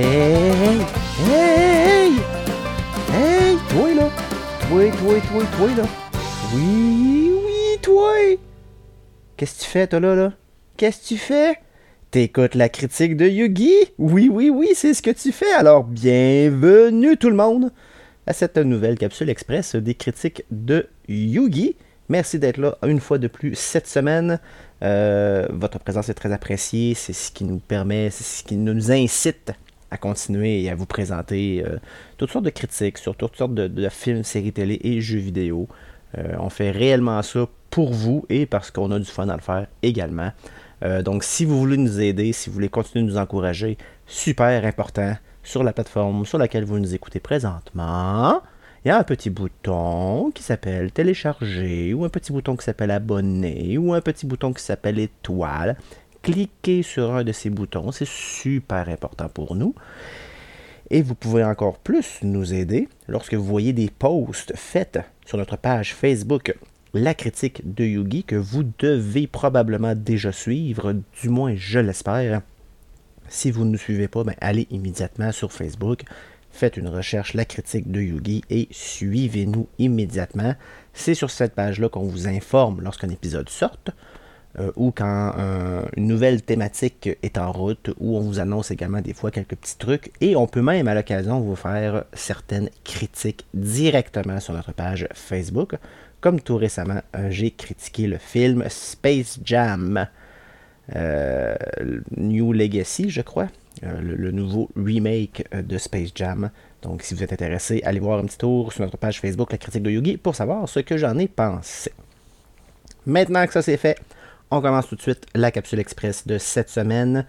Hey! Hey! Hey! Toi là! Toi, toi, toi, toi là! Oui, oui, toi! Qu'est-ce que tu fais, toi là, là? Qu'est-ce que tu fais? T'écoutes la critique de Yugi? Oui, oui, oui, c'est ce que tu fais. Alors, bienvenue tout le monde à cette nouvelle capsule express des critiques de Yugi. Merci d'être là une fois de plus cette semaine. Euh, votre présence est très appréciée. C'est ce qui nous permet, c'est ce qui nous incite à continuer et à vous présenter euh, toutes sortes de critiques sur toutes sortes de, films, séries télé et jeux vidéo. Euh, on fait réellement ça pour vous et parce qu'on a du fun à le faire également. donc si vous voulez nous aider, si vous voulez continuer de nous encourager, super important sur la plateforme sur laquelle vous nous écoutez présentement il y a un petit bouton qui s'appelle télécharger, ou un petit bouton qui s'appelle abonner, ou un petit bouton qui s'appelle étoile. Cliquez sur un de ces boutons, c'est super important pour nous. Et vous pouvez encore plus nous aider lorsque vous voyez des posts faits sur notre page Facebook La critique de Yugi que vous devez probablement déjà suivre, du moins je l'espère. Si vous ne nous suivez pas, ben, allez immédiatement sur Facebook faites une recherche La critique de Yugi et suivez-nous immédiatement. C'est sur cette page-là qu'on vous informe lorsqu'un épisode sorte euh, ou quand une nouvelle thématique est en route, où on vous annonce également des fois quelques petits trucs et on peut même à l'occasion vous faire certaines critiques directement sur notre page Facebook. Comme tout récemment, euh, j'ai critiqué le film Space Jam. Euh, New Legacy, je crois, euh, le, nouveau remake euh, de Space Jam. Donc, si vous êtes intéressé, allez voir un petit tour sur notre page Facebook, La Critique de Yugi, pour savoir ce que j'en ai pensé. Maintenant que ça c'est fait, on commence tout de suite la capsule express de cette semaine.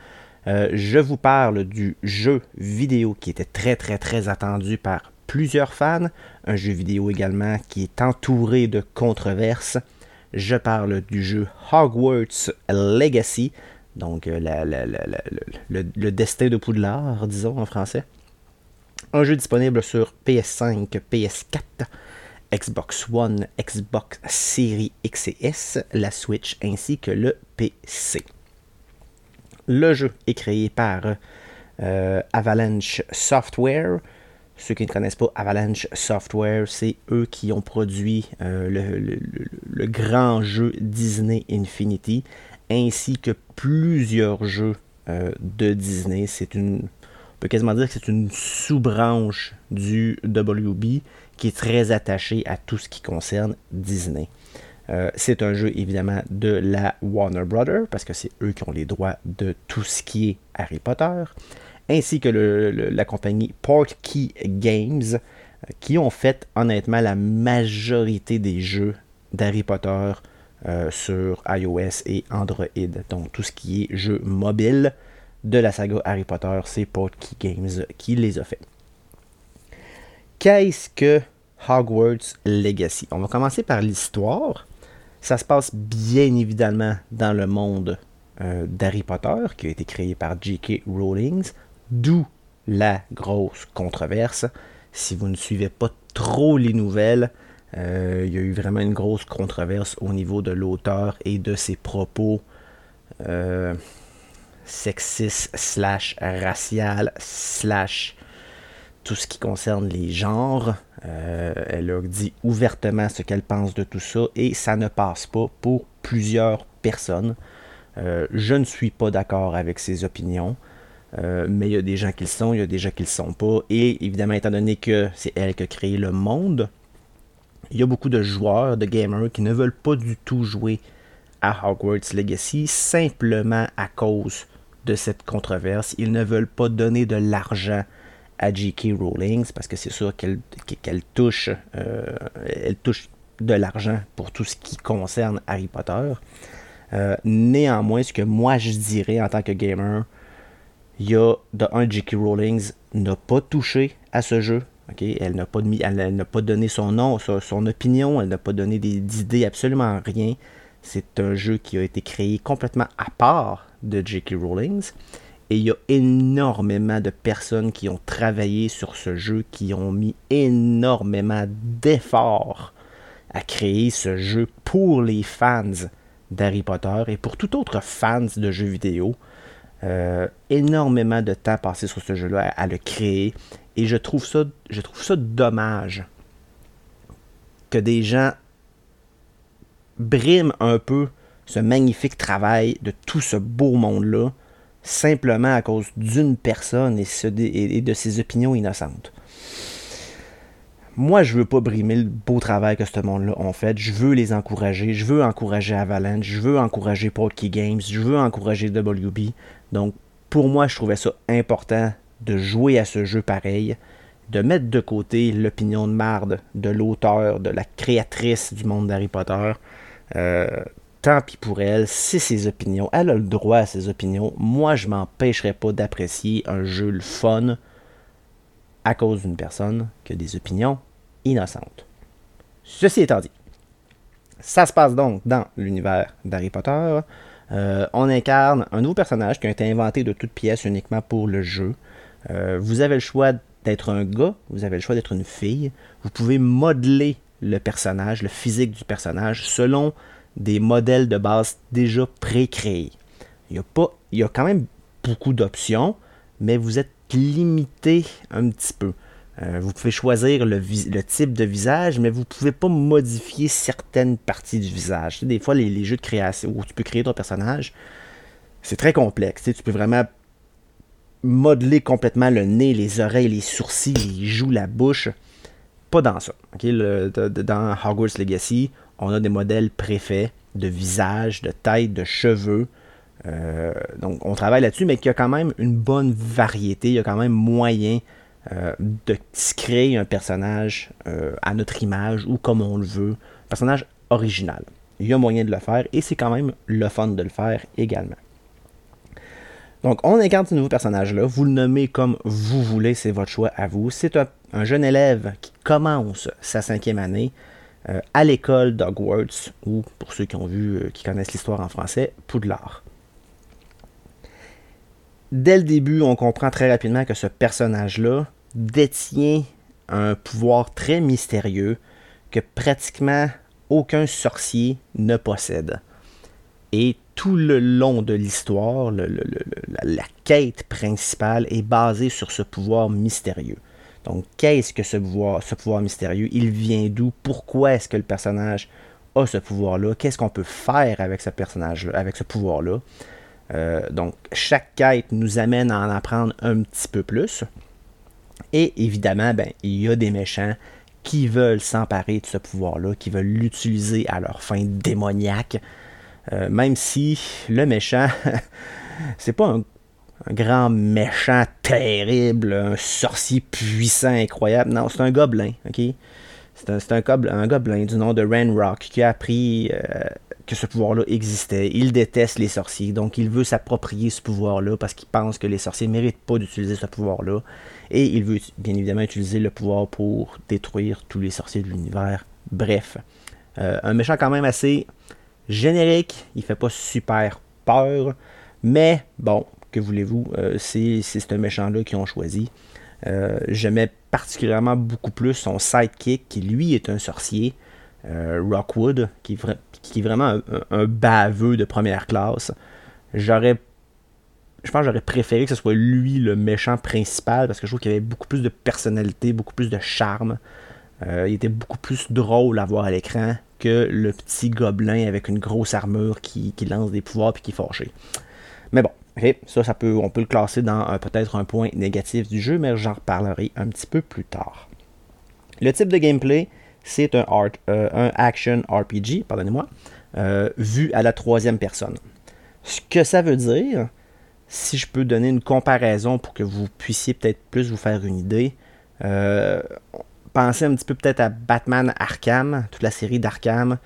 Euh, je vous parle du jeu vidéo qui était très très très attendu par plusieurs fans. Un jeu vidéo également qui est entouré de controverses. Je parle du jeu Hogwarts Legacy, donc, euh, le, destin de Poudlard, disons en français. Un jeu disponible sur PS5, PS4, Xbox One, Xbox Series X S, la Switch ainsi que le PC. Le jeu est créé par euh, Avalanche Software. Ceux qui ne connaissent pas Avalanche Software, c'est eux qui ont produit euh, le, grand jeu Disney Infinity ainsi que plusieurs jeux euh, de Disney. C'est une, peut quasiment dire que c'est une sous-branche du WB qui est très attachée à tout ce qui concerne Disney. Euh, c'est un jeu évidemment de la Warner Brothers parce que c'est eux qui ont les droits de tout ce qui est Harry Potter, ainsi que la compagnie Portkey Games euh, qui ont fait honnêtement la majorité des jeux d'Harry Potter euh, sur iOS et Android. Donc tout ce qui est jeu mobile de la saga Harry Potter, c'est Portkey Games qui les a fait. Qu'est-ce que Hogwarts Legacy? On va commencer par l'histoire. Ça se passe bien évidemment dans le monde euh, d'Harry Potter qui a été créé par J.K. Rowling, d'où la grosse controverse. Si vous ne suivez pas trop les nouvelles, euh, il y a eu vraiment une grosse controverse au niveau de l'auteur et de ses propos euh, sexistes slash racial slash tout ce qui concerne les genres. Euh, elle a dit ouvertement ce qu'elle pense de tout ça et ça ne passe pas pour plusieurs personnes. je ne suis pas d'accord avec ses opinions. mais il y a des gens qui le sont, il y a des gens qui le sont pas. Et évidemment, étant donné que c'est elle qui a créé le monde, il y a beaucoup de joueurs, de gamers qui ne veulent pas du tout jouer à Hogwarts Legacy simplement à cause de cette controverse. Ils ne veulent pas donner de l'argent à J.K. Rowling parce que c'est sûr qu'elle touche, euh, elle touche de l'argent pour tout ce qui concerne Harry Potter. Euh, néanmoins, ce que moi je dirais en tant que gamer, il y a de un J.K. Rowling n'a pas touché à ce jeu. Elle n'a pas, pas, donné son nom, son, opinion, elle n'a pas donné d'idées, absolument rien. C'est un jeu qui a été créé complètement à part de J.K. Rowling. Et il y a énormément de personnes qui ont travaillé sur ce jeu, qui ont mis énormément d'efforts à créer ce jeu pour les fans d'Harry Potter et pour tout autre fans de jeux vidéo. euh, énormément de temps passé sur ce jeu-là à, le créer. Et je trouve ça, je trouve ça dommage que des gens briment un peu ce magnifique travail de tout ce beau monde-là simplement à cause d'une personne et, de ses opinions innocentes. Moi, je veux pas brimer le beau travail que ce monde-là ont fait. Je veux les encourager. Je veux encourager Avalanche. Je veux encourager Portkey Games. Je veux encourager WB. Donc, pour moi, je trouvais ça important de jouer à ce jeu pareil, de mettre de côté l'opinion de marde de l'auteur, de la créatrice du monde d'Harry Potter. Euh, tant pis pour elle, c'est ses opinions. Elle a le droit à ses opinions. Moi, je m'empêcherai pas d'apprécier un jeu le fun à cause d'une personne qui a des opinions innocentes. Ceci étant dit, ça se passe donc dans l'univers d'Harry Potter. Euh, on incarne un nouveau personnage qui a été inventé de toutes pièces uniquement pour le jeu. Euh, vous avez le choix d'être un gars, vous avez le choix d'être une fille. Vous pouvez modeler le personnage, le physique du personnage, selon des modèles de base déjà pré-créés. Il y, a quand même beaucoup d'options, mais vous êtes limité un petit peu. Euh, vous pouvez choisir le, type de visage, mais vous ne pouvez pas modifier certaines parties du visage. des fois, les, jeux de création où tu peux créer ton personnage, c'est très complexe. Tu, peux vraiment modeler complètement le nez, les oreilles, les sourcils, les joues, la bouche. Pas dans ça. dans Hogwarts Legacy, on a des modèles préfaits de visage, de tête, de cheveux. Euh, donc, on travaille là-dessus, mais qu'il y a quand même une bonne variété. Il y a quand même moyen euh, de créer un personnage euh, à notre image ou comme on le veut. Un personnage original. Il y a moyen de le faire et c'est quand même le fun de le faire également. Donc, on incarne ce nouveau personnage-là. Vous le nommez comme vous voulez, c'est votre choix à vous. C'est un, jeune élève qui commence sa cinquième année euh, à l'école d'Hogwarts, ou pour ceux qui ont vu, euh, qui connaissent l'histoire en français, Poudlard. Dès le début, on comprend très rapidement que ce personnage-là détient un pouvoir très mystérieux que pratiquement aucun sorcier ne possède. Et tout le long de l'histoire, la, quête principale est basée sur ce pouvoir mystérieux. Donc, qu'est-ce que ce pouvoir, ce mystérieux? Il vient d'où? Pourquoi est-ce que le personnage a ce pouvoir-là? Qu'est-ce qu'on peut faire avec ce personnage-là, avec ce pouvoir-là? Euh, Donc, chaque quête nous amène à en apprendre un petit peu plus. Et évidemment, ben, il y a des méchants qui veulent s'emparer de ce pouvoir-là, qui veulent l'utiliser à leur fin démoniaque. Euh, même si le méchant, c'est pas un un grand méchant terrible, un sorcier puissant, incroyable. Non, c'est un gobelin, ok? C'est un, un, gobelin du nom de Ranrock qui a appris euh, que ce pouvoir-là existait. Il déteste les sorciers, donc il veut s'approprier ce pouvoir-là parce qu'il pense que les sorciers ne méritent pas d'utiliser ce pouvoir-là. Et il veut bien évidemment utiliser le pouvoir pour détruire tous les sorciers de l'univers. Bref, euh, un méchant quand même assez générique, il fait pas super peur, mais bon, que voulez-vous, euh, c'est ce méchant-là qu'ils ont choisi. Euh, j'aimais particulièrement beaucoup plus son sidekick, qui lui est un sorcier, euh, Rockwood, qui, est vraiment un, baveux de première classe. J'aurais je pense que j'aurais préféré que ce soit lui le méchant principal parce que je trouve qu'il avait beaucoup plus de personnalité, beaucoup plus de charme. il était beaucoup plus drôle à voir à l'écran que le petit gobelin avec une grosse armure qui, lance des pouvoirs et qui est fâché. Mais bon, ça, peut, on peut le classer dans peut-être un point négatif du jeu, mais j'en reparlerai un petit peu plus tard. Le type de gameplay, c'est un, euh, action RPG, pardonnez-moi, euh, vu à la troisième personne. Ce que ça veut dire, si je peux donner une comparaison pour que vous puissiez peut-être plus vous faire une idée, euh, pensez un petit peu peut-être à Batman Arkham, toute la série d'Arkham.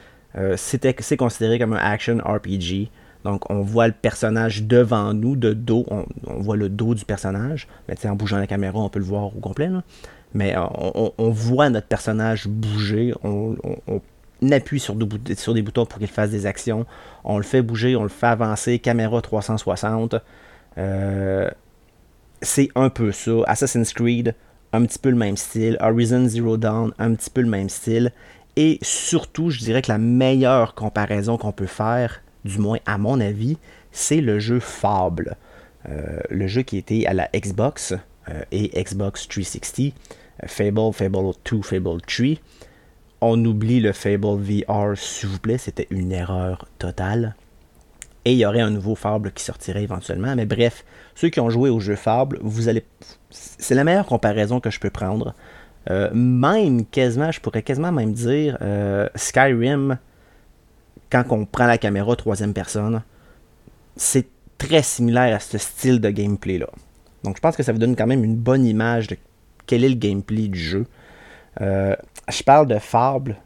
c'est considéré comme un action RPG. Donc, on voit le personnage devant nous, de dos, on, voit le dos du personnage. Mais en bougeant la caméra, on peut le voir au complet. Mais euh, on, voit notre personnage bouger, on, appuie sur, des boutons pour qu'il fasse des actions, on le fait bouger, on le fait avancer, caméra 360. Euh, c'est un peu ça. Assassin's Creed, un petit peu le même style. Horizon Zero Dawn, un petit peu le même style. Et surtout, je dirais que la meilleure comparaison qu'on peut faire, du moins à mon avis, c'est le jeu Fable. le jeu qui était à la Xbox et Xbox 360, Fable, Fable 2, Fable 3. On oublie le Fable VR, s'il vous plaît, c'était une erreur totale. Et il y aurait un nouveau Fable qui sortirait éventuellement. Mais bref, ceux qui ont joué au jeu Fable, vous allez. C'est la meilleure comparaison que je peux prendre. Euh, même quasiment, je pourrais quasiment même dire euh, Skyrim, quand on prend la caméra troisième personne, c'est très similaire à ce style de gameplay-là. Donc je pense que ça vous donne quand même une bonne image de quel est le gameplay du jeu. Euh, je parle de Fable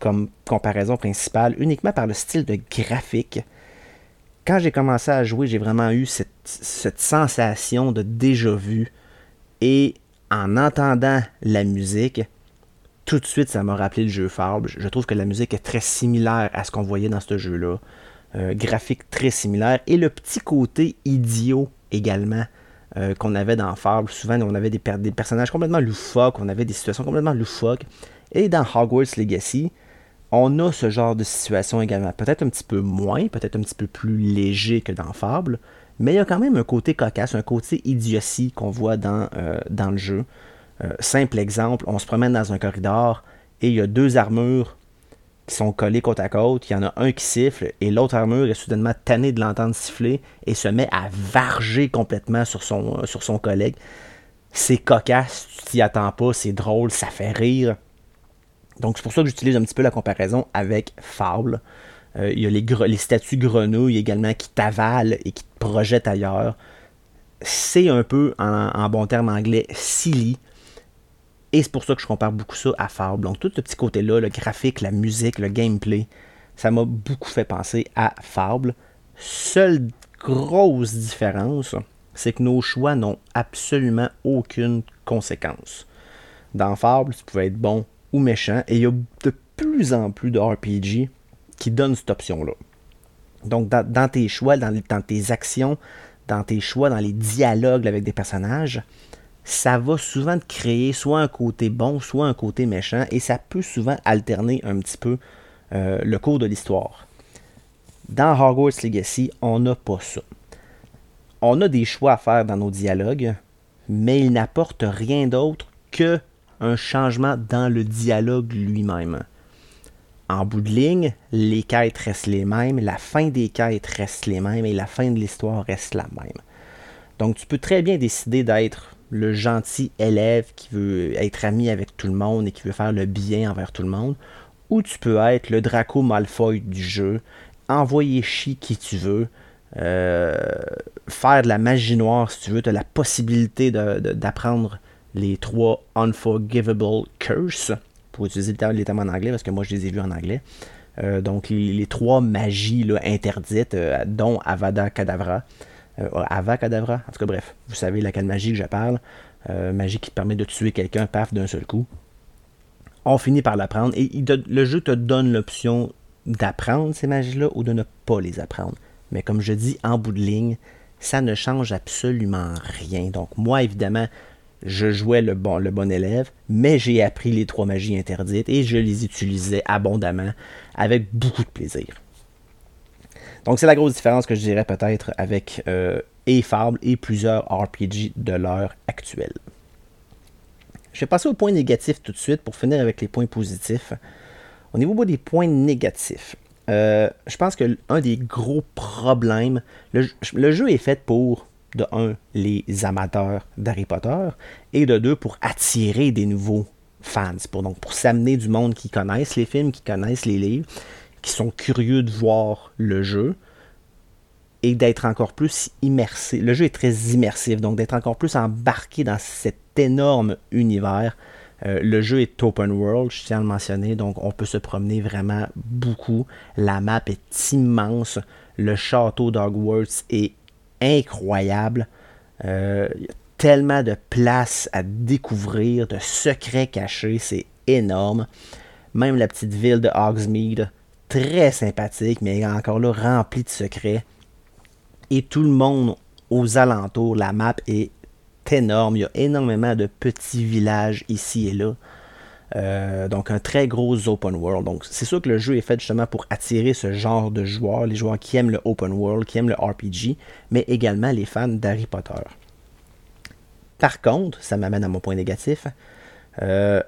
comme comparaison principale uniquement par le style de graphique. Quand j'ai commencé à jouer, j'ai vraiment eu cette, cette sensation de déjà vu et en entendant la musique, tout de suite, ça m'a rappelé le jeu Fable. Je trouve que la musique est très similaire à ce qu'on voyait dans ce jeu-là. Euh, graphique très similaire. Et le petit côté idiot également euh, qu'on avait dans Fable. Souvent, on avait des, personnages complètement loufoques, on avait des situations complètement loufoques. Et dans Hogwarts Legacy, on a ce genre de situation également. Peut-être un petit peu moins, peut-être un petit peu plus léger que dans Fable, mais il y a quand même un côté cocasse, un côté idiotie qu'on voit dans, euh, dans le jeu. Euh, simple exemple, on se promène dans un corridor et il y a deux armures qui sont collées côte à côte. Il y en a un qui siffle et l'autre armure est soudainement tannée de l'entendre siffler et se met à varger complètement sur son, euh, collègue. C'est cocasse, tu t'y attends pas, c'est drôle, ça fait rire. Donc c'est pour ça que j'utilise un petit peu la comparaison avec Fable. Euh, il y a les, les, statues grenouilles également qui t'avalent et qui te projettent ailleurs. C'est un peu, en, bon terme anglais, silly. Et c'est pour ça que je compare beaucoup ça à Fable. Donc tout ce petit côté-là, le graphique, la musique, le gameplay, ça m'a beaucoup fait penser à Fable. Seule grosse différence, c'est que nos choix n'ont absolument aucune conséquence. Dans Fable, tu pouvais être bon ou méchant, et il y a de plus en plus de RPG qui donne cette option-là. Donc, dans, tes choix, dans, dans, tes actions, dans tes choix, dans les dialogues avec des personnages, ça va souvent te créer soit un côté bon, soit un côté méchant, et ça peut souvent alterner un petit peu euh, le cours de l'histoire. Dans Hogwarts Legacy, on n'a pas ça. On a des choix à faire dans nos dialogues, mais ils n'apportent rien d'autre que un changement dans le dialogue lui-même. En bout de ligne, les quêtes restent les mêmes, la fin des quêtes reste les mêmes et la fin de l'histoire reste la même. Donc tu peux très bien décider d'être le gentil élève qui veut être ami avec tout le monde et qui veut faire le bien envers tout le monde, ou tu peux être le Draco Malfoy du jeu, envoyer chier qui tu veux, euh, faire de la magie noire si tu veux, tu as la possibilité d'apprendre les trois Unforgivable Curse pour utiliser les termes en anglais, parce que moi je les ai vus en anglais. Euh, donc les, trois magies interdites, euh, dont Avada Kedavra. Euh, Ava Kedavra, en tout cas bref, vous savez laquelle magie que je parle. magie qui permet de tuer quelqu'un, paf, d'un seul coup. On finit par l'apprendre et le jeu te donne l'option d'apprendre ces magies-là ou de ne pas les apprendre. Mais comme je dis en bout de ligne, ça ne change absolument rien. Donc moi, évidemment, je jouais le bon, le bon élève, mais j'ai appris les trois magies interdites et je les utilisais abondamment avec beaucoup de plaisir. Donc c'est la grosse différence que je dirais peut-être avec euh, et Fable et plusieurs RPG de l'heure actuelle. Je vais passer aux points négatifs tout de suite pour finir avec les points positifs. Au niveau des points négatifs, euh, je pense que un des gros problèmes, le jeu est fait pour de un, les amateurs d'Harry Potter, et de deux, pour attirer des nouveaux fans, pour, donc, pour s'amener du monde qui connaissent les films, qui connaissent les livres, qui sont curieux de voir le jeu, et d'être encore plus immersé. Le jeu est très immersif, donc d'être encore plus embarqué dans cet énorme univers. Euh, le jeu est open world, je tiens à le mentionner, donc on peut se promener vraiment beaucoup. La map est immense. Le château d'Hogwarts est incroyable. Euh, il y a tellement de places à découvrir, de secrets cachés, c'est énorme. Même la petite ville de Hogsmeade, très sympathique, mais encore là remplie de secrets. Et tout le monde aux alentours, la map est énorme. Il y a énormément de petits villages ici et là. Euh, donc un très gros open world. Donc c'est sûr que le jeu est fait justement pour attirer ce genre de joueurs, les joueurs qui aiment le open world, qui aiment le RPG, mais également les fans d'Harry Potter. Par contre, ça m'amène à mon point négatif. Euh,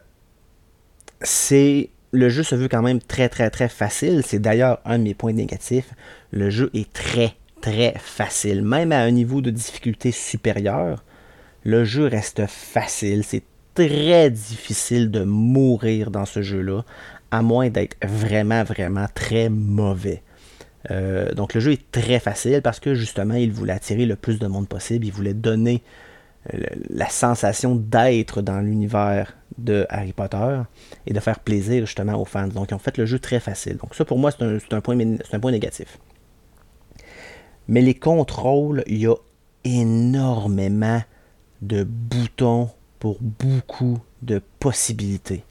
c'est le jeu se veut quand même très très très facile. C'est d'ailleurs un de mes points négatifs. Le jeu est très très facile, même à un niveau de difficulté supérieur. Le jeu reste facile. C'est très difficile de mourir dans ce jeu-là, à moins d'être vraiment, vraiment très mauvais. Euh, donc le jeu est très facile parce que justement, il voulait attirer le plus de monde possible. Il voulait donner euh, la sensation d'être dans l'univers de Harry Potter et de faire plaisir justement aux fans. Donc ils ont fait le jeu très facile. Donc ça pour moi c'est un, point négatif. Mais les contrôles, il y a énormément de boutons pour beaucoup de possibilités.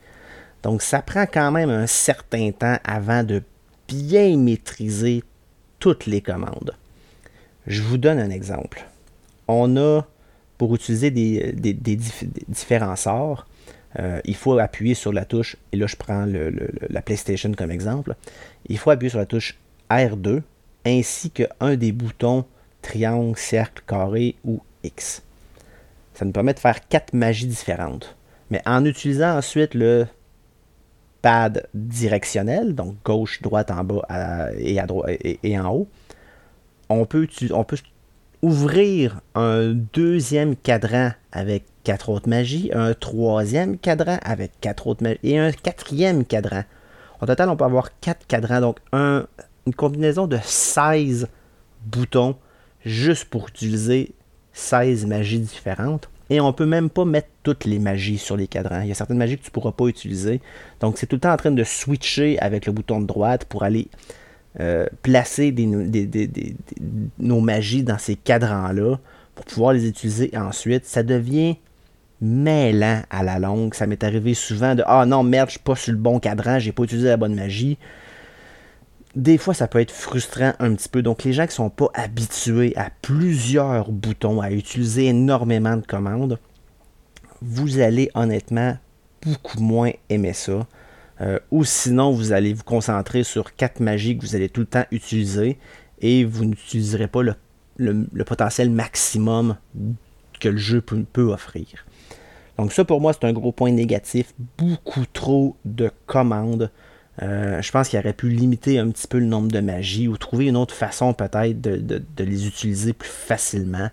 Donc ça prend quand même un certain temps avant de bien maîtriser toutes les commandes. Je vous donne un exemple. On a, pour utiliser des, différents sorts, euh, il faut appuyer sur la touche, et là je prends la PlayStation comme exemple, il faut appuyer sur la touche R2 ainsi qu'un des boutons triangle, cercle, carré ou X. Ça nous permet de faire quatre magies différentes. Mais en utilisant ensuite le pad directionnel, donc gauche, droite, en bas et, en haut, on peut ouvrir un deuxième cadran avec quatre autres magies, un troisième cadran avec quatre autres magies et un quatrième cadran. Au total, on peut avoir quatre cadrans, donc un, une combinaison de 16 boutons juste pour utiliser 16 magies différentes. Et on peut même pas mettre toutes les magies sur les cadrans. Il y a certaines magies que tu ne pourras pas utiliser. Donc c'est tout le temps en train de switcher avec le bouton de droite pour aller euh, placer nos magies dans ces cadrans-là pour pouvoir les utiliser ensuite. Ça devient mêlant à la longue. Ça m'est arrivé souvent de Ah non, merde, je suis pas sur le bon cadran, j'ai pas utilisé la bonne magie des fois, ça peut être frustrant un petit peu. Donc, les gens qui ne sont pas habitués à plusieurs boutons, à utiliser énormément de commandes, vous allez honnêtement beaucoup moins aimer ça. Euh, ou sinon, vous allez vous concentrer sur quatre magies que vous allez tout le temps utiliser et vous n'utiliserez pas le, potentiel maximum que le jeu peut offrir. Donc ça, pour moi, c'est un gros point négatif. Beaucoup trop de commandes. Euh, je pense qu'il aurait pu limiter un petit peu le nombre de magies ou trouver une autre façon peut-être de, les utiliser plus facilement.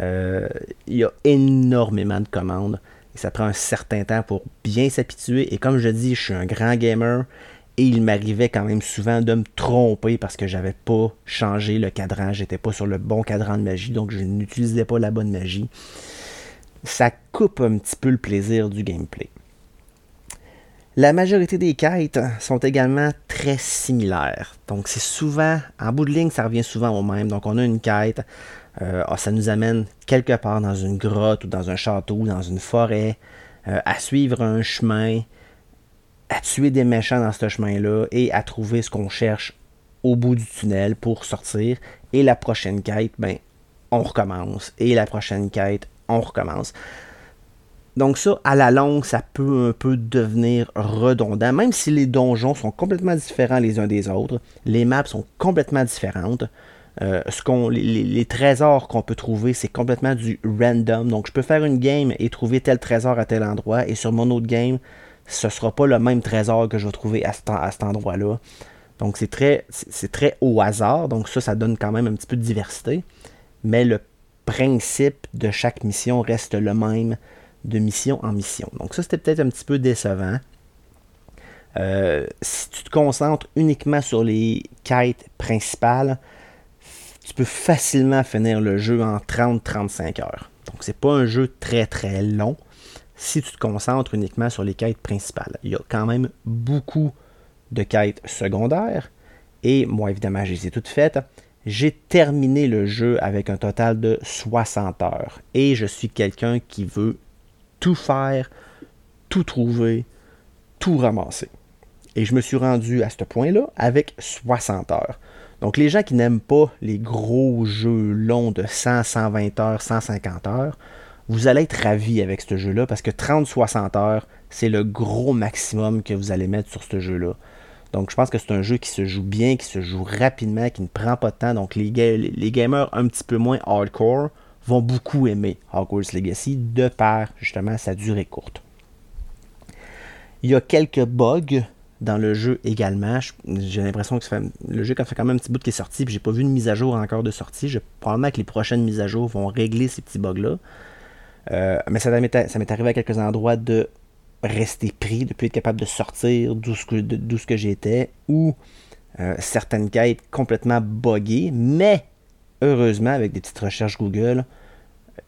Euh, il y a énormément de commandes et ça prend un certain temps pour bien s'habituer. Et comme je dis, je suis un grand gamer et il m'arrivait quand même souvent de me tromper parce que j'avais pas changé le cadran, j'étais pas sur le bon cadran de magie, donc je n'utilisais pas la bonne magie. Ça coupe un petit peu le plaisir du gameplay. La majorité des quêtes sont également très similaires. Donc c'est souvent, en bout de ligne, ça revient souvent au même. Donc on a une quête, euh, ah, ça nous amène quelque part dans une grotte ou dans un château, ou dans une forêt, euh, à suivre un chemin, à tuer des méchants dans ce chemin-là et à trouver ce qu'on cherche au bout du tunnel pour sortir. Et la prochaine quête, ben, on recommence. Et la prochaine quête, on recommence. Donc ça, à la longue, ça peut un peu devenir redondant, même si les donjons sont complètement différents les uns des autres, les maps sont complètement différentes. Euh, ce qu'on, les, trésors qu'on peut trouver, c'est complètement du random. Donc je peux faire une game et trouver tel trésor à tel endroit, et sur mon autre game, ce ne sera pas le même trésor que je vais trouver à, cet endroit-là. Donc c'est très, c'est très au hasard, donc ça, ça donne quand même un petit peu de diversité. Mais le principe de chaque mission reste le même de mission en mission. Donc ça, c'était peut-être un petit peu décevant. Euh, si tu te concentres uniquement sur les quêtes principales, tu peux facilement finir le jeu en 30-35 heures. Donc c'est pas un jeu très très long si tu te concentres uniquement sur les quêtes principales. Il y a quand même beaucoup de quêtes secondaires et moi évidemment je les ai toutes faites. J'ai terminé le jeu avec un total de 60 heures et je suis quelqu'un qui veut tout faire, tout trouver, tout ramasser. Et je me suis rendu à ce point-là avec 60 heures. Donc les gens qui n'aiment pas les gros jeux longs de 100, 120 heures, 150 heures, vous allez être ravi avec ce jeu-là parce que 30-60 heures, c'est le gros maximum que vous allez mettre sur ce jeu-là. Donc je pense que c'est un jeu qui se joue bien, qui se joue rapidement, qui ne prend pas de temps. Donc les, gamers un petit peu moins hardcore vont beaucoup aimer Hogwarts Legacy de par justement sa durée courte. Il y a quelques bugs dans le jeu également. J'ai l'impression que le jeu fait quand même un petit bout qui est sorti, puis j'ai pas vu une mise à jour encore de sortie. Je, probablement que les prochaines mises à jour vont régler ces petits bugs-là. Euh, mais ça m'est arrivé à quelques endroits de rester pris, de plus être capable de sortir d'où ce que, j'étais, ou euh, certaines quêtes complètement buggées, mais heureusement, avec des petites recherches Google,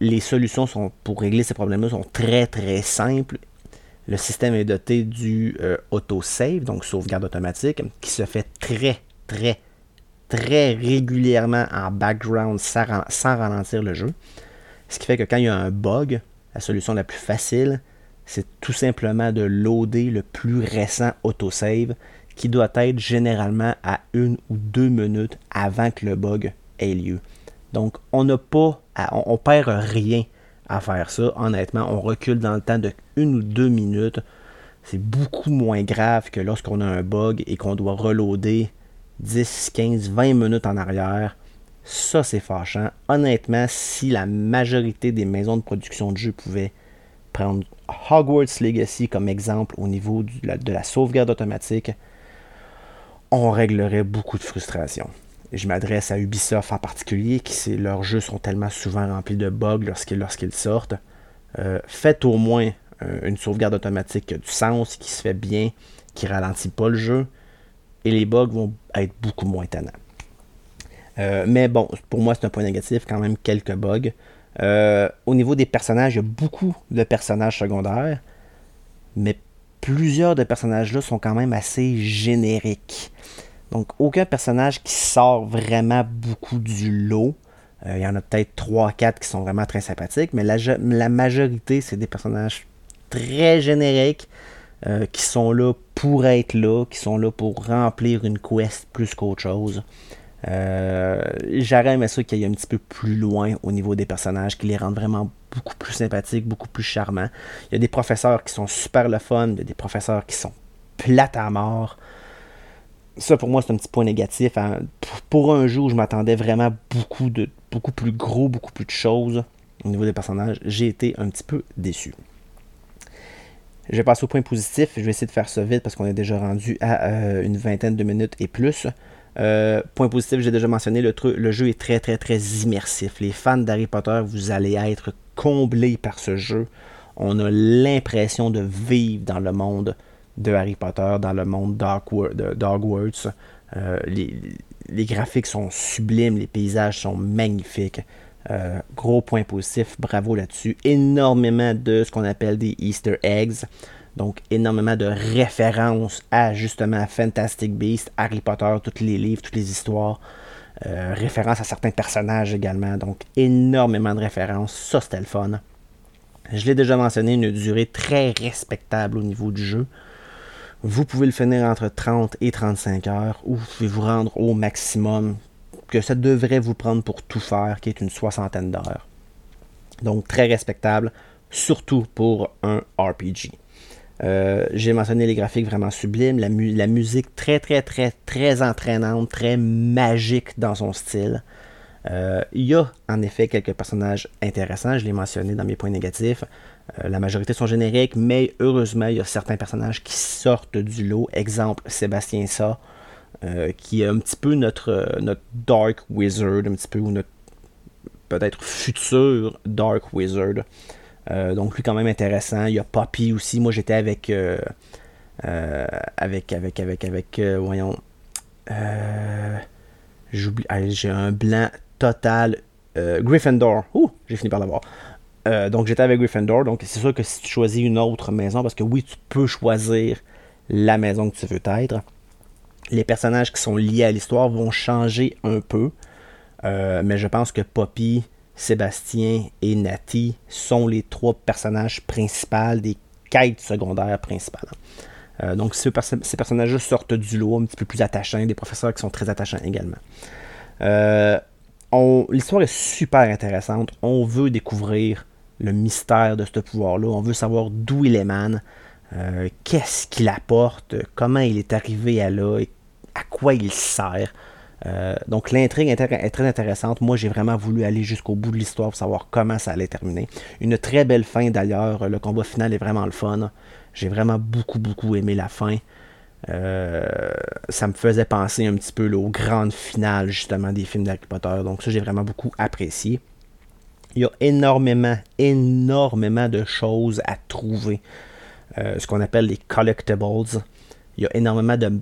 les solutions pour régler ces problèmes-là sont très très simples. Le système est doté du euh, autosave, donc sauvegarde automatique, qui se fait très très très régulièrement en background sans, sans ralentir le jeu. Ce qui fait que quand il y a un bug, la solution la plus facile, c'est tout simplement de loader le plus récent autosave qui doit être généralement à une ou deux minutes avant que le bug ait lieu. Donc, on n'a pas, on, perd rien à faire ça. Honnêtement, on recule dans le temps de une ou deux minutes. C'est beaucoup moins grave que lorsqu'on a un bug et qu'on doit reloader 10, 15, 20 minutes en arrière. Ça, c'est fâchant. Honnêtement, si la majorité des maisons de production de jeux pouvaient prendre Hogwarts Legacy comme exemple au niveau de la sauvegarde automatique, on réglerait beaucoup de frustration. Je m'adresse à Ubisoft en particulier, qui leurs jeux sont tellement souvent remplis de bugs lorsqu'ils sortent. Euh, faites au moins euh, une sauvegarde automatique qui a du sens, qui se fait bien, qui ralentit pas le jeu, et les bugs vont être beaucoup moins tannants. Euh, mais bon, pour moi, c'est un point négatif, quand même quelques bugs. Au niveau des personnages, il y a beaucoup de personnages secondaires, mais plusieurs de personnages-là sont quand même assez génériques. Donc, aucun personnage qui sort vraiment beaucoup du lot. Euh, il y en a peut-être 3-4 qui sont vraiment très sympathiques, mais la, la majorité, c'est des personnages très génériques euh, qui sont là pour être là, qui sont là pour remplir une quest plus qu'autre chose. Euh, J'aurais aimé ça qu'il y ait un petit peu plus loin au niveau des personnages, qui les rendent vraiment beaucoup plus sympathiques, beaucoup plus charmants. Il y a des professeurs qui sont super le fun, il y a des professeurs qui sont plates à mort ça pour moi c'est un petit point négatif. Hein. Pour un où je m'attendais vraiment beaucoup de beaucoup plus gros, beaucoup plus de choses au niveau des personnages, j'ai été un petit peu déçu. Je vais passer au point positif. Je vais essayer de faire ça vite parce qu'on est déjà rendu à euh, une vingtaine de minutes et plus. Euh, point positif, j'ai déjà mentionné, le, jeu est très très très immersif. Les fans d'Harry Potter, vous allez être comblés par ce jeu. On a l'impression de vivre dans le monde de Harry Potter dans le monde d'Hogwarts. Euh, les, graphiques sont sublimes, les paysages sont magnifiques. Euh, gros point positif, bravo là-dessus. Énormément de ce qu'on appelle des Easter eggs. Donc, énormément de références à justement Fantastic Beasts, Harry Potter, tous les livres, toutes les histoires. Euh, références à certains personnages également. Donc, énormément de références. Ça, c'était le fun. Je l'ai déjà mentionné, une durée très respectable au niveau du jeu. Vous pouvez le finir entre 30 et 35 heures ou vous pouvez vous rendre au maximum que ça devrait vous prendre pour tout faire, qui est une soixantaine d'heures. Donc très respectable, surtout pour un RPG. Euh, j'ai mentionné les graphiques vraiment sublimes, la, musique très très très très entraînante, très magique dans son style. Euh, il y a en effet quelques personnages intéressants, je l'ai mentionné dans mes points négatifs. Euh, la majorité sont génériques, mais heureusement, il y a certains personnages qui sortent du lot. Exemple, Sébastien Sa, qui est un petit peu notre, notre Dark Wizard, un petit peu, ou notre peut-être futur Dark Wizard. Donc lui quand même intéressant. Il y a Poppy aussi. Moi j'étais avec avec avec avec avec voyons j'ai un blanc total. Euh, Gryffindor. Ouh, j'ai fini par l'avoir. Euh, donc j'étais avec Gryffindor. Donc c'est sûr que si tu choisis une autre maison, parce que oui, tu peux choisir la maison que tu veux être, les personnages qui sont liés à l'histoire vont changer un peu. Euh, mais je pense que Poppy, Sébastien et Nati sont les trois personnages principaux des quêtes secondaires principales. donc ces, personnages sortent du lot, un petit peu plus attachants, des professeurs qui sont très attachants également. L'histoire est super intéressante. On veut découvrir le mystère de ce pouvoir-là. On veut savoir d'où il émane, euh, qu'est-ce qu'il apporte, comment il est arrivé à là, et à quoi il sert. Euh, donc l'intrigue est très intéressante. Moi, j'ai vraiment voulu aller jusqu'au bout de l'histoire pour savoir comment ça allait terminer. Une très belle fin d'ailleurs. Le combat final est vraiment le fun. J'ai vraiment beaucoup, beaucoup aimé la fin. Euh, ça me faisait penser un petit peu aux grandes finales justement des films d'Harry. Donc ça, j'ai vraiment beaucoup apprécié. Il y a énormément, énormément de choses à trouver. Euh, ce qu'on appelle les collectibles. Il y a énormément de,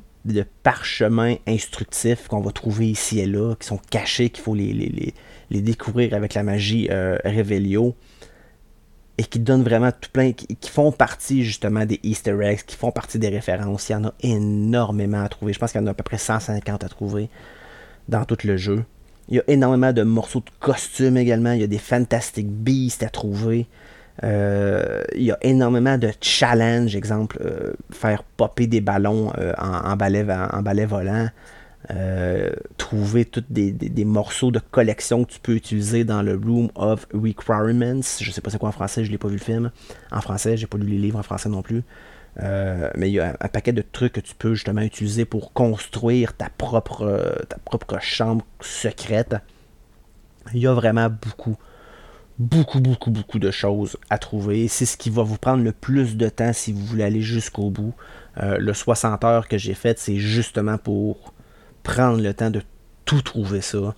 parchemins instructifs qu'on va trouver ici et là, qui sont cachés, qu'il faut les, découvrir avec la magie euh, et qui donnent vraiment tout plein, qui, font partie justement des Easter eggs, qui font partie des références. Il y en a énormément à trouver. Je pense qu'il y en a à peu près 150 à trouver dans tout le jeu. Il y a énormément de morceaux de costumes également. Il y a des Fantastic Beasts à trouver. Euh, il y a énormément de challenges, exemple, euh, faire popper des ballons euh, en, balai, en, balai, volant. trouver tous des, morceaux de collection que tu peux utiliser dans le Room of Requirements. Je sais pas c'est quoi en français, je l'ai pas vu le film. En français, j'ai pas lu les livres en français non plus. mais il y a un, paquet de trucs que tu peux justement utiliser pour construire ta propre, ta propre chambre secrète. Il y a vraiment beaucoup, beaucoup, beaucoup, beaucoup de choses à trouver. C'est ce qui va vous prendre le plus de temps si vous voulez aller jusqu'au bout. Euh, le 60 heures que j'ai fait, c'est justement pour prendre le temps de tout trouver ça.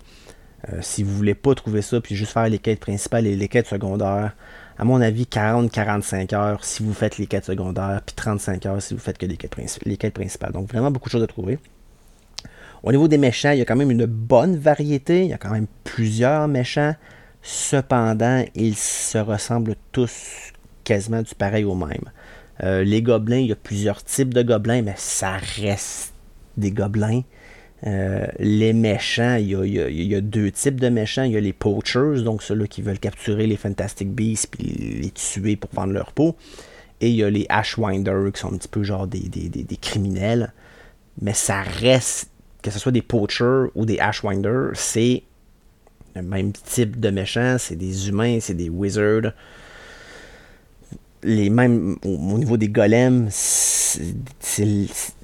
Euh, si vous voulez pas trouver ça, puis juste faire les quêtes principales et les quêtes secondaires, à mon avis, 40-45 heures si vous faites les quêtes secondaires, puis 35 heures si vous faites que les quêtes, les quêtes principales. Donc vraiment beaucoup de choses à trouver. Au niveau des méchants, il y a quand même une bonne variété. Il y a quand même plusieurs méchants. Cependant, ils se ressemblent tous quasiment du pareil au même. Euh, les gobelins, il y a plusieurs types de gobelins, mais ça reste des gobelins. Euh, les méchants, il y, a, deux types de méchants. Il y a les poachers, donc ceux-là qui veulent capturer les Fantastic Beasts et les tuer pour vendre leur peau. Et il y a les Ashwinders qui sont un petit peu genre des, des criminels. Mais ça reste, que ce soit des poachers ou des Ashwinders, c'est le même type de méchants, c'est des humains, c'est des wizards. Les mêmes au, niveau des golems,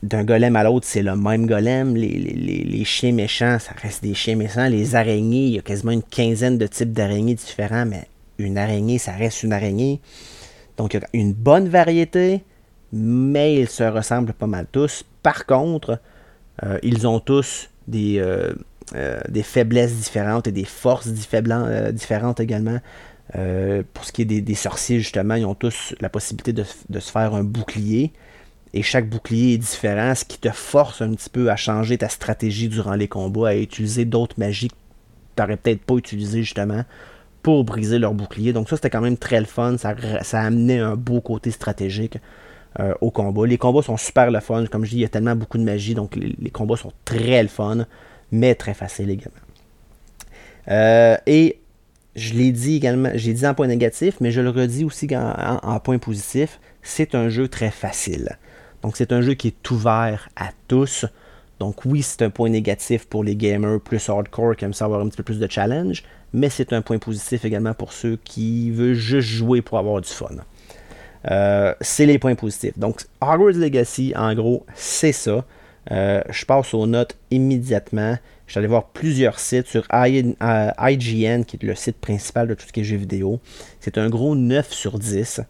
d'un golem à l'autre, c'est le même golem. Les, chiens méchants, ça reste des chiens méchants. Les araignées, il y a quasiment une quinzaine de types d'araignées différents, mais une araignée, ça reste une araignée. Donc il y a une bonne variété, mais ils se ressemblent pas mal tous. Par contre, euh, ils ont tous des, euh, euh, des faiblesses différentes et des forces euh, différentes également. Euh, pour ce qui est des, sorciers, justement, ils ont tous la possibilité de, se faire un bouclier. Et chaque bouclier est différent, ce qui te force un petit peu à changer ta stratégie durant les combats, à utiliser d'autres magies que tu n'aurais peut-être pas utilisées justement pour briser leur bouclier. Donc ça, c'était quand même très le fun. Ça, ça amenait un beau côté stratégique au combat. Les combats sont super le fun. Comme je dis, il y a tellement beaucoup de magie, donc les combats sont très le fun mais très facile également. Euh, et je l'ai dit également, j'ai dit en point négatif, mais je le redis aussi en, point positif, c'est un jeu très facile. Donc c'est un jeu qui est ouvert à tous. Donc oui, c'est un point négatif pour les gamers plus hardcore qui aiment savoir un petit peu plus de challenge, mais c'est un point positif également pour ceux qui veulent juste jouer pour avoir du fun. Euh, c'est les points positifs. Donc Hogwarts Legacy, en gros, c'est ça. Euh, je passe aux notes immédiatement. Je suis allé voir plusieurs sites sur IGN, euh, qui est le site principal de tout ce qui est jeux vidéo. C'est un gros 9 sur 10.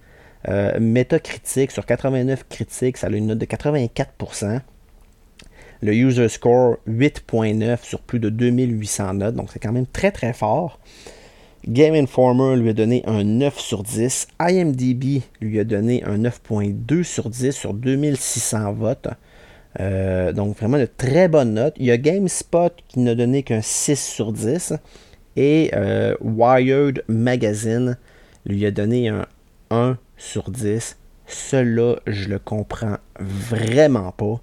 Euh, Metacritic sur 89 critiques, ça a une note de 84%. Le user score 8.9 sur plus de 2800 notes, donc c'est quand même très très fort. Game Informer lui a donné un 9 sur 10. IMDB lui a donné un 9.2 sur 10 sur 2600 votes. Euh, donc vraiment de très bonnes notes. Il y a GameSpot qui n'a donné qu'un 6 sur 10. Et euh, Wired Magazine lui a donné un 1 sur 10. Cela, je le comprends vraiment pas.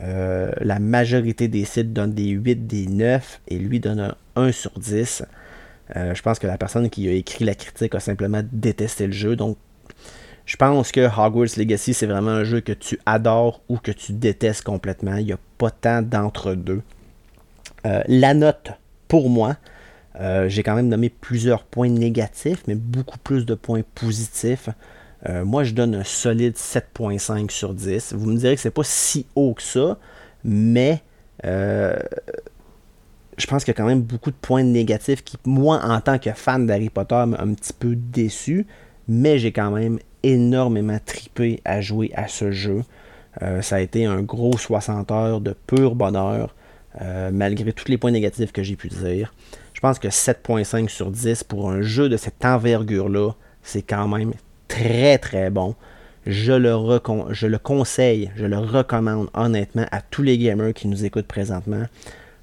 Euh, la majorité des sites donnent des 8, des 9 et lui donne un 1 sur 10. je pense que la personne qui a écrit la critique a simplement détesté le jeu. Donc je pense que Hogwarts Legacy, c'est vraiment un jeu que tu adores ou que tu détestes complètement. Il n'y a pas tant d'entre-deux. Euh, la note, pour moi, Euh, j'ai quand même nommé plusieurs points négatifs, mais beaucoup plus de points positifs. Euh, moi, je donne un solide 7.5 sur 10. Vous me direz que c'est pas si haut que ça, mais je pense qu'il y a quand même beaucoup de points négatifs qui, moi, en tant que fan d'Harry Potter, m'a un petit peu déçu. Mais j'ai quand même énormément tripé à jouer à ce jeu. Euh, ça a été un gros 60 heures de pur bonheur, malgré tous les points négatifs que j'ai pu dire. Je pense que 7.5 sur 10 pour un jeu de cette envergure-là, c'est quand même très très bon. Je le, je le conseille, je le recommande honnêtement à tous les gamers qui nous écoutent présentement.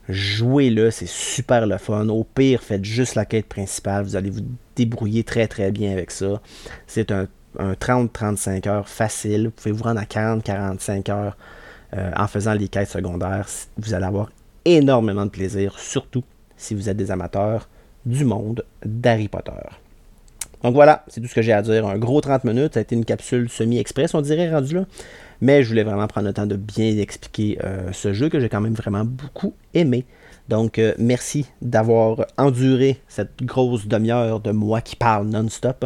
Jouez-le, c'est super le fun. Au pire, faites juste la quête principale. Vous allez vous débrouiller très très bien avec ça. C'est un, 30-35 heures facile. Vous pouvez vous rendre à 40-45 heures euh, en faisant les quêtes secondaires. Vous allez avoir énormément de plaisir, surtout si vous êtes des amateurs du monde d'Harry Potter. Donc voilà, c'est tout ce que j'ai à dire. Un gros 30 minutes. Ça a été une capsule semi-express, on dirait, rendu là. Mais je voulais vraiment prendre le temps de bien expliquer euh, ce jeu que j'ai quand même vraiment beaucoup aimé. Donc euh, merci d'avoir enduré cette grosse demi-heure de moi qui parle non-stop.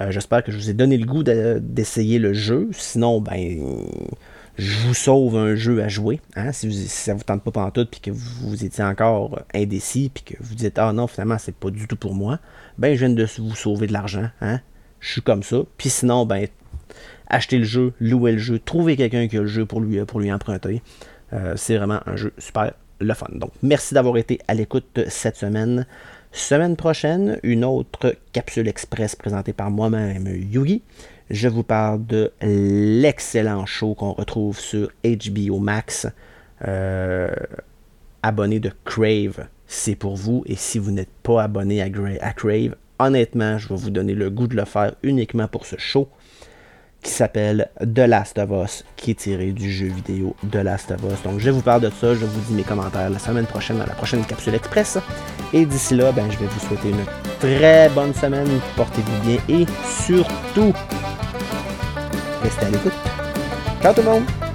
Euh, j'espère que je vous ai donné le goût d'essayer le jeu. Sinon, ben je vous sauve un jeu à jouer. Hein, si, vous, ça ne vous tente pas tout puis que vous, étiez encore indécis puis que vous dites Ah non, finalement, c'est pas du tout pour moi, ben je viens de vous sauver de l'argent. Hein. Je suis comme ça. Puis sinon, ben achetez le jeu, louez le jeu, trouvez quelqu'un qui a le jeu pour lui, lui emprunter. Euh, c'est vraiment un jeu super le fun. Donc merci d'avoir été à l'écoute cette semaine. Semaine prochaine, une autre capsule express présentée par moi-même, Yugi je vous parle de l'excellent show qu'on retrouve sur HBO Max. Euh, abonné de Crave, c'est pour vous. Et si vous n'êtes pas abonné à, à Crave, honnêtement, je vais vous donner le goût de le faire uniquement pour ce show qui s'appelle The Last of Us, qui est tiré du jeu vidéo The Last of Us. Donc je vous parle de ça, je vous dis mes commentaires la semaine prochaine dans la prochaine capsule express. Et d'ici là, ben, je vais vous souhaiter une très bonne semaine, portez-vous bien et surtout, restez à l'écoute. Ciao tout le monde!